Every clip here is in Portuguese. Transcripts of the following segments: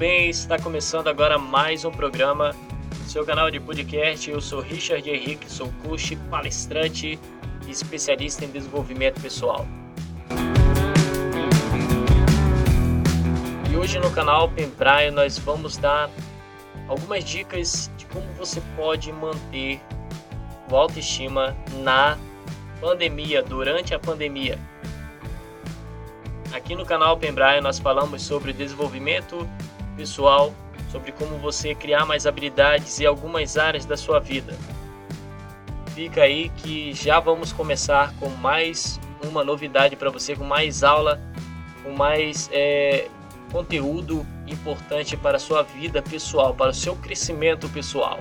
Bem? Está começando agora mais um programa seu canal de podcast. Eu sou Richard Henrique, sou coach, palestrante e especialista em desenvolvimento pessoal. E hoje no canal Pempraia nós vamos dar algumas dicas de como você pode manter o autoestima na pandemia, durante a pandemia. Aqui no canal Pembraia nós falamos sobre desenvolvimento pessoal, sobre como você criar mais habilidades em algumas áreas da sua vida. Fica aí que já vamos começar com mais uma novidade para você, com mais aula, com mais é, conteúdo importante para a sua vida pessoal, para o seu crescimento pessoal.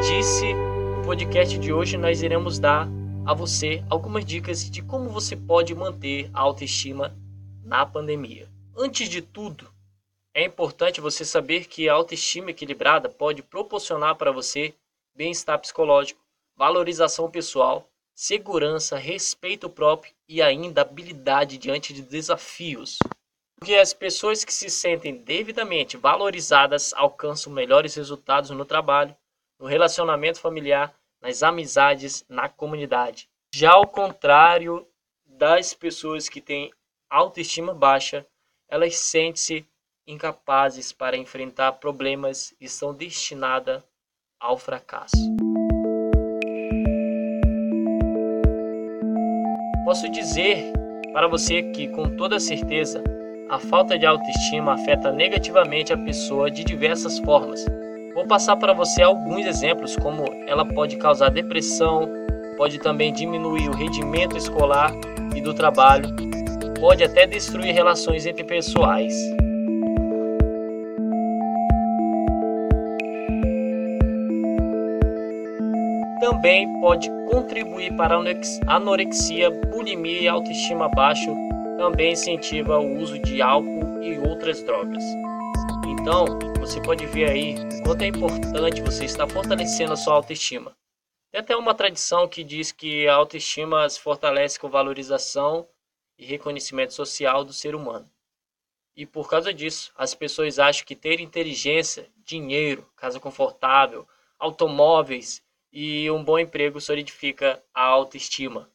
Disse, no podcast de hoje nós iremos dar a você algumas dicas de como você pode manter a autoestima na pandemia. Antes de tudo, é importante você saber que a autoestima equilibrada pode proporcionar para você bem-estar psicológico, valorização pessoal, segurança, respeito próprio e ainda habilidade diante de desafios. Porque as pessoas que se sentem devidamente valorizadas alcançam melhores resultados no trabalho, no relacionamento familiar, nas amizades, na comunidade. Já ao contrário das pessoas que têm autoestima baixa, elas sentem-se incapazes para enfrentar problemas e são destinadas ao fracasso. Posso dizer para você que, com toda certeza, a falta de autoestima afeta negativamente a pessoa de diversas formas Vou passar para você alguns exemplos como ela pode causar depressão, pode também diminuir o rendimento escolar e do trabalho, pode até destruir relações interpessoais. Também pode contribuir para anorexia, bulimia e autoestima baixo, também incentiva o uso de álcool e outras drogas. Então, você pode ver aí quanto é importante você estar fortalecendo a sua autoestima. Tem até uma tradição que diz que a autoestima se fortalece com valorização e reconhecimento social do ser humano. E por causa disso, as pessoas acham que ter inteligência, dinheiro, casa confortável, automóveis e um bom emprego solidifica a autoestima.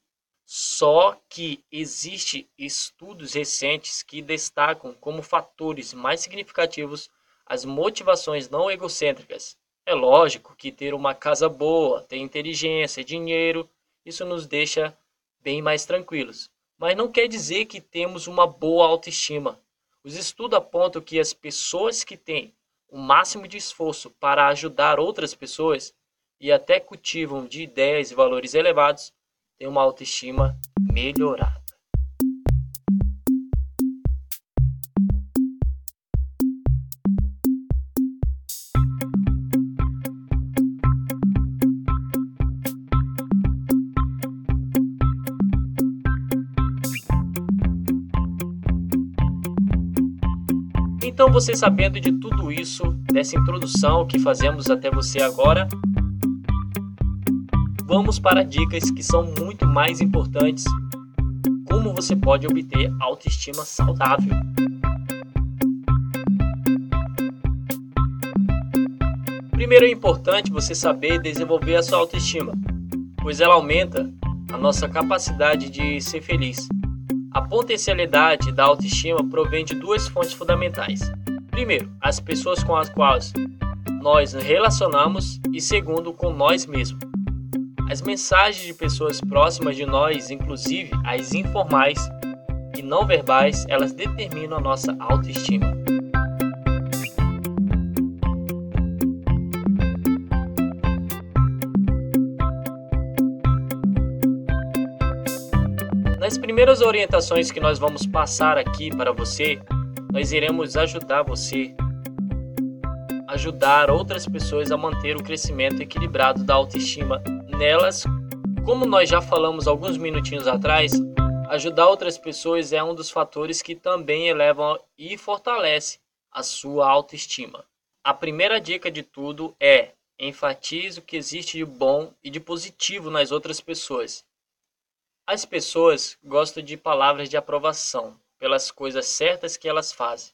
Só que existe estudos recentes que destacam como fatores mais significativos as motivações não egocêntricas. É lógico que ter uma casa boa, ter inteligência, dinheiro, isso nos deixa bem mais tranquilos. Mas não quer dizer que temos uma boa autoestima. Os estudos apontam que as pessoas que têm o máximo de esforço para ajudar outras pessoas e até cultivam de ideias e valores elevados têm uma autoestima melhorada. Então, você sabendo de tudo isso, dessa introdução que fazemos até você agora, vamos para dicas que são muito mais importantes. Como você pode obter autoestima saudável. Primeiro é importante você saber desenvolver a sua autoestima, pois ela aumenta a nossa capacidade de ser feliz. A potencialidade da autoestima provém de duas fontes fundamentais. Primeiro, as pessoas com as quais nós nos relacionamos e segundo, com nós mesmos. As mensagens de pessoas próximas de nós, inclusive as informais e não verbais, elas determinam a nossa autoestima. Primeiras orientações que nós vamos passar aqui para você, nós iremos ajudar você ajudar outras pessoas a manter o crescimento equilibrado da autoestima nelas. Como nós já falamos alguns minutinhos atrás, ajudar outras pessoas é um dos fatores que também elevam e fortalece a sua autoestima. A primeira dica de tudo é enfatize o que existe de bom e de positivo nas outras pessoas. As pessoas gostam de palavras de aprovação pelas coisas certas que elas fazem.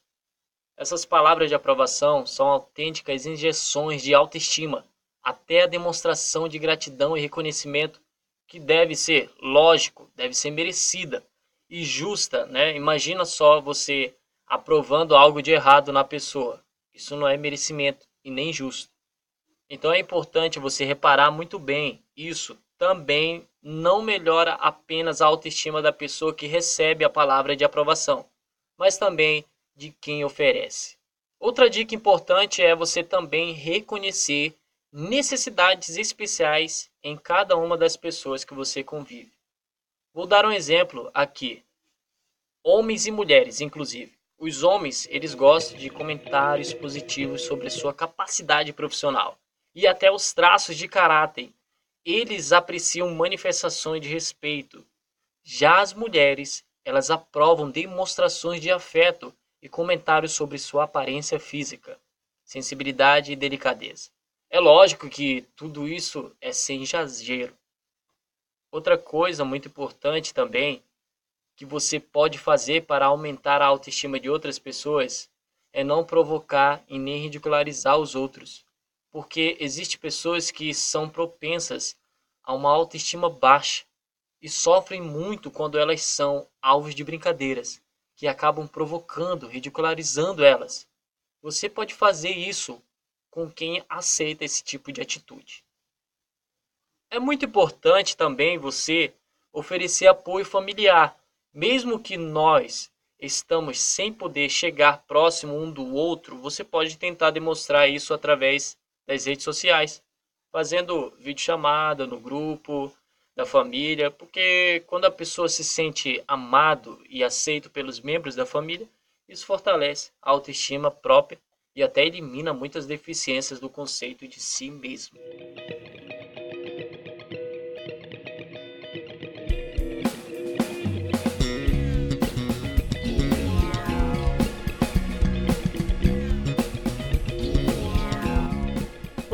Essas palavras de aprovação são autênticas injeções de autoestima, até a demonstração de gratidão e reconhecimento que deve ser, lógico, deve ser merecida e justa, né? Imagina só você aprovando algo de errado na pessoa. Isso não é merecimento e nem justo. Então é importante você reparar muito bem isso. Também não melhora apenas a autoestima da pessoa que recebe a palavra de aprovação, mas também de quem oferece. Outra dica importante é você também reconhecer necessidades especiais em cada uma das pessoas que você convive. Vou dar um exemplo aqui. Homens e mulheres, inclusive. Os homens, eles gostam de comentários positivos sobre sua capacidade profissional e até os traços de caráter. Eles apreciam manifestações de respeito. Já as mulheres, elas aprovam demonstrações de afeto e comentários sobre sua aparência física, sensibilidade e delicadeza. É lógico que tudo isso é sem exagero. Outra coisa muito importante também que você pode fazer para aumentar a autoestima de outras pessoas é não provocar e nem ridicularizar os outros, porque existem pessoas que são propensas a uma autoestima baixa e sofrem muito quando elas são alvos de brincadeiras que acabam provocando, ridicularizando elas. Você pode fazer isso com quem aceita esse tipo de atitude. É muito importante também você oferecer apoio familiar, mesmo que nós estamos sem poder chegar próximo um do outro, você pode tentar demonstrar isso através das redes sociais, fazendo videochamada no grupo, da família, porque quando a pessoa se sente amado e aceito pelos membros da família, isso fortalece a autoestima própria e até elimina muitas deficiências do conceito de si mesmo.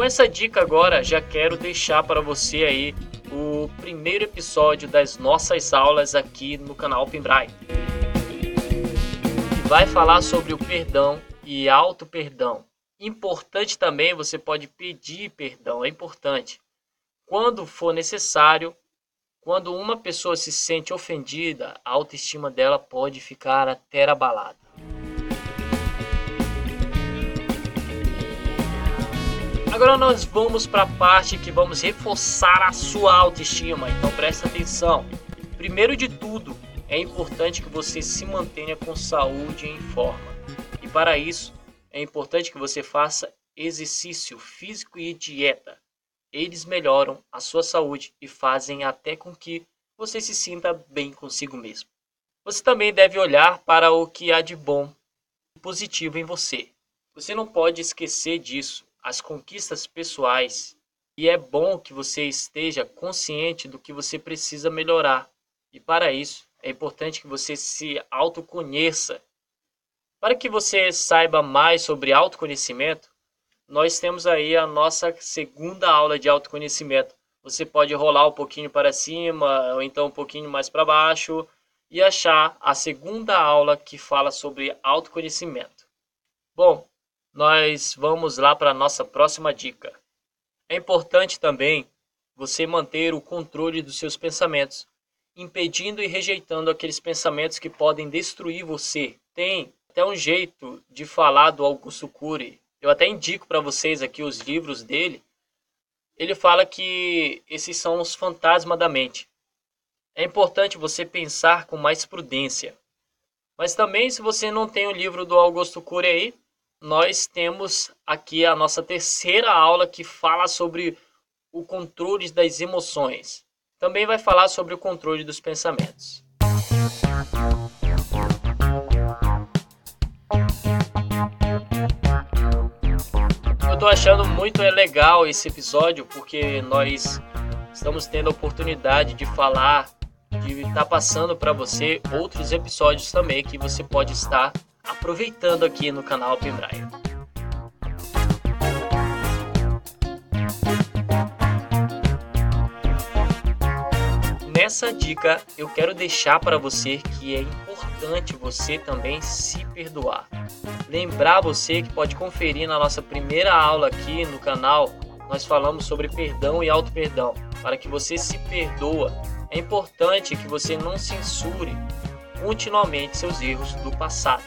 Essa dica agora, já quero deixar para você aí o primeiro episódio das nossas aulas aqui no canal Open Braille. Vai falar sobre o perdão e auto-perdão. Importante também, você pode pedir perdão, é importante. Quando for necessário, quando uma pessoa se sente ofendida, a autoestima dela pode ficar até abalada. Agora nós vamos para a parte que vamos reforçar a sua autoestima, então presta atenção. Primeiro de tudo, é importante que você se mantenha com saúde e em forma. E para isso, é importante que você faça exercício físico e dieta. Eles melhoram a sua saúde e fazem até com que você se sinta bem consigo mesmo. Você também deve olhar para o que há de bom e positivo em você. Você não pode esquecer disso as conquistas pessoais e é bom que você esteja consciente do que você precisa melhorar. E para isso, é importante que você se autoconheça. Para que você saiba mais sobre autoconhecimento, nós temos aí a nossa segunda aula de autoconhecimento. Você pode rolar um pouquinho para cima ou então um pouquinho mais para baixo e achar a segunda aula que fala sobre autoconhecimento. Bom, nós vamos lá para a nossa próxima dica. É importante também você manter o controle dos seus pensamentos, impedindo e rejeitando aqueles pensamentos que podem destruir você. Tem até um jeito de falar do Augusto Cury. Eu até indico para vocês aqui os livros dele. Ele fala que esses são os fantasmas da mente. É importante você pensar com mais prudência. Mas também, se você não tem o livro do Augusto Cury aí, nós temos aqui a nossa terceira aula que fala sobre o controle das emoções. Também vai falar sobre o controle dos pensamentos. Eu estou achando muito legal esse episódio porque nós estamos tendo a oportunidade de falar, de estar tá passando para você outros episódios também que você pode estar aproveitando aqui no canal Pembraia. Nessa dica eu quero deixar para você que é importante você também se perdoar. Lembrar você que pode conferir na nossa primeira aula aqui no canal, nós falamos sobre perdão e auto-perdão. Para que você se perdoa, é importante que você não censure continuamente seus erros do passado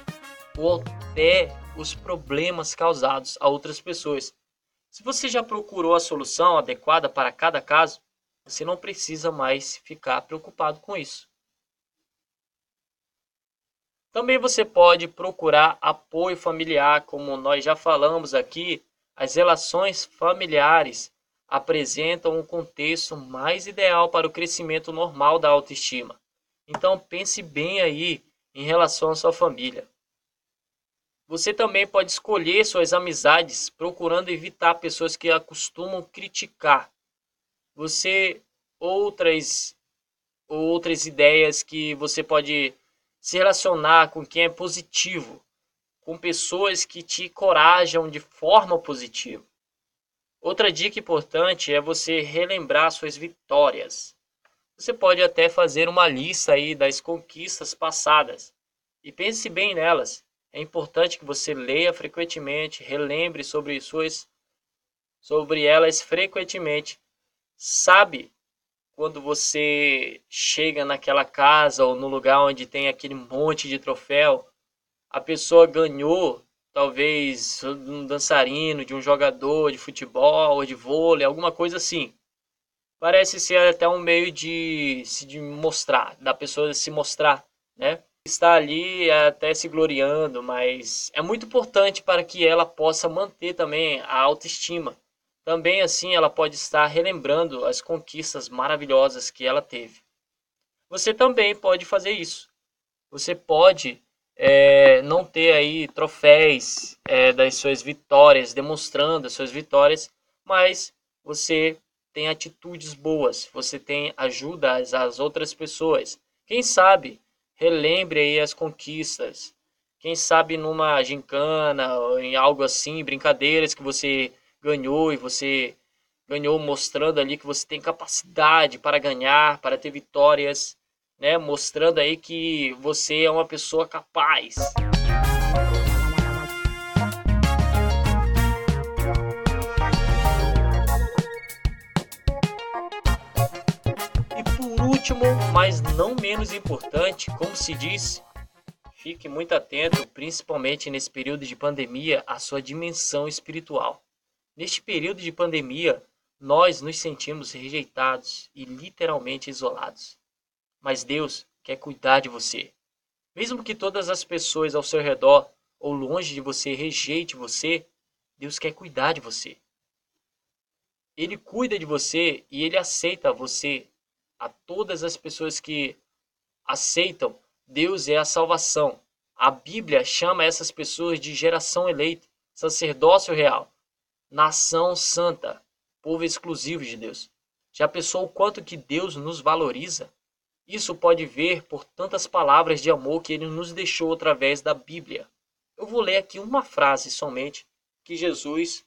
ou até os problemas causados a outras pessoas. Se você já procurou a solução adequada para cada caso, você não precisa mais ficar preocupado com isso. Também você pode procurar apoio familiar, como nós já falamos aqui, as relações familiares apresentam um contexto mais ideal para o crescimento normal da autoestima. Então pense bem aí em relação à sua família. Você também pode escolher suas amizades procurando evitar pessoas que acostumam criticar. Você outras outras ideias que você pode se relacionar com quem é positivo, com pessoas que te corajam de forma positiva. Outra dica importante é você relembrar suas vitórias. Você pode até fazer uma lista aí das conquistas passadas e pense bem nelas. É importante que você leia frequentemente, relembre sobre suas sobre elas frequentemente. Sabe quando você chega naquela casa ou no lugar onde tem aquele monte de troféu, a pessoa ganhou talvez um dançarino, de um jogador de futebol ou de vôlei, alguma coisa assim. Parece ser até um meio de se mostrar, da pessoa se mostrar, né? Está ali até se gloriando, mas é muito importante para que ela possa manter também a autoestima. Também assim ela pode estar relembrando as conquistas maravilhosas que ela teve. Você também pode fazer isso. Você pode é, não ter aí troféus é, das suas vitórias, demonstrando as suas vitórias, mas você tem atitudes boas, você tem ajuda às, às outras pessoas. Quem sabe relembre aí as conquistas. Quem sabe numa gincana em algo assim, brincadeiras que você ganhou e você ganhou mostrando ali que você tem capacidade para ganhar, para ter vitórias, né? Mostrando aí que você é uma pessoa capaz. Último, mas não menos importante, como se diz, fique muito atento, principalmente nesse período de pandemia, à sua dimensão espiritual. Neste período de pandemia, nós nos sentimos rejeitados e literalmente isolados. Mas Deus quer cuidar de você. Mesmo que todas as pessoas ao seu redor ou longe de você rejeite você, Deus quer cuidar de você. Ele cuida de você e ele aceita você a todas as pessoas que aceitam, Deus é a salvação. A Bíblia chama essas pessoas de geração eleita, sacerdócio real, nação santa, povo exclusivo de Deus. Já pensou o quanto que Deus nos valoriza? Isso pode ver por tantas palavras de amor que ele nos deixou através da Bíblia. Eu vou ler aqui uma frase somente que Jesus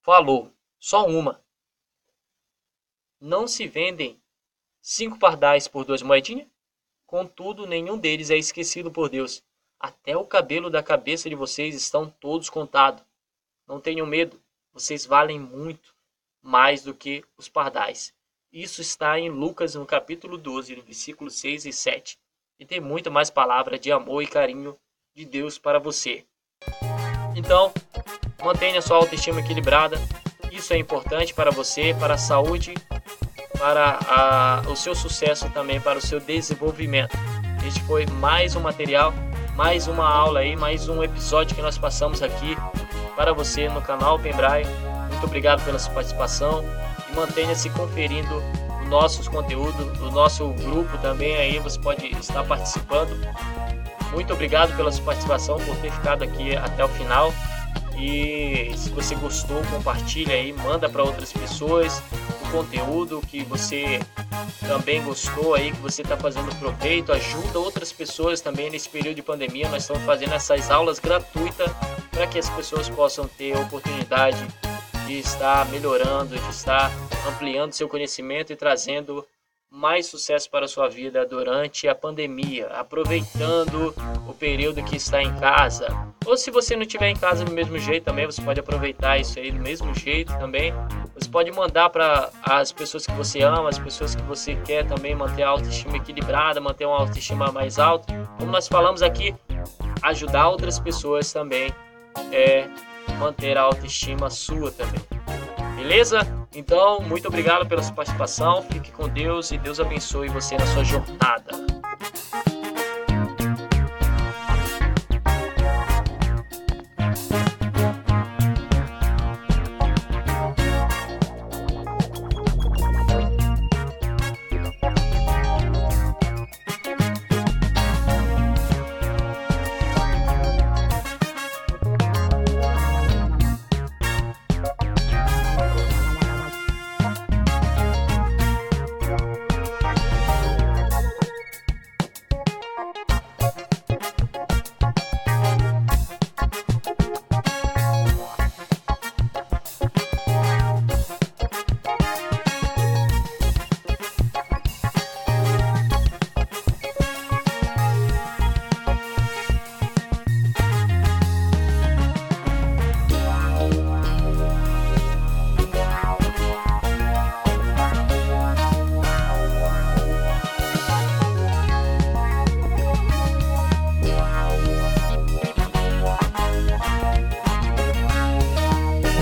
falou, só uma. Não se vendem cinco pardais por duas moedinhas? Contudo, nenhum deles é esquecido por Deus. Até o cabelo da cabeça de vocês estão todos contados. Não tenham medo, vocês valem muito mais do que os pardais. Isso está em Lucas, no capítulo 12, no versículo 6 e 7. E tem muito mais palavra de amor e carinho de Deus para você. Então, mantenha sua autoestima equilibrada. Isso é importante para você, para a saúde, para a, o seu sucesso também, para o seu desenvolvimento. Este foi mais um material, mais uma aula aí, mais um episódio que nós passamos aqui para você no canal Pembraio. Muito obrigado pela sua participação e mantenha-se conferindo os nossos conteúdos, o nosso grupo também aí, você pode estar participando. Muito obrigado pela sua participação, por ter ficado aqui até o final. E se você gostou, compartilha aí, manda para outras pessoas conteúdo que você também gostou aí, que você está fazendo proveito, ajuda outras pessoas também nesse período de pandemia. Nós estamos fazendo essas aulas gratuitas para que as pessoas possam ter a oportunidade de estar melhorando, de estar ampliando seu conhecimento e trazendo mais sucesso para a sua vida durante a pandemia, aproveitando o período que está em casa. Ou se você não estiver em casa do mesmo jeito também, você pode aproveitar isso aí do mesmo jeito também. Você pode mandar para as pessoas que você ama, as pessoas que você quer também manter a autoestima equilibrada, manter uma autoestima mais alta. Como nós falamos aqui, ajudar outras pessoas também é manter a autoestima sua também. Beleza? Então, muito obrigado pela sua participação. Fique com Deus e Deus abençoe você na sua jornada.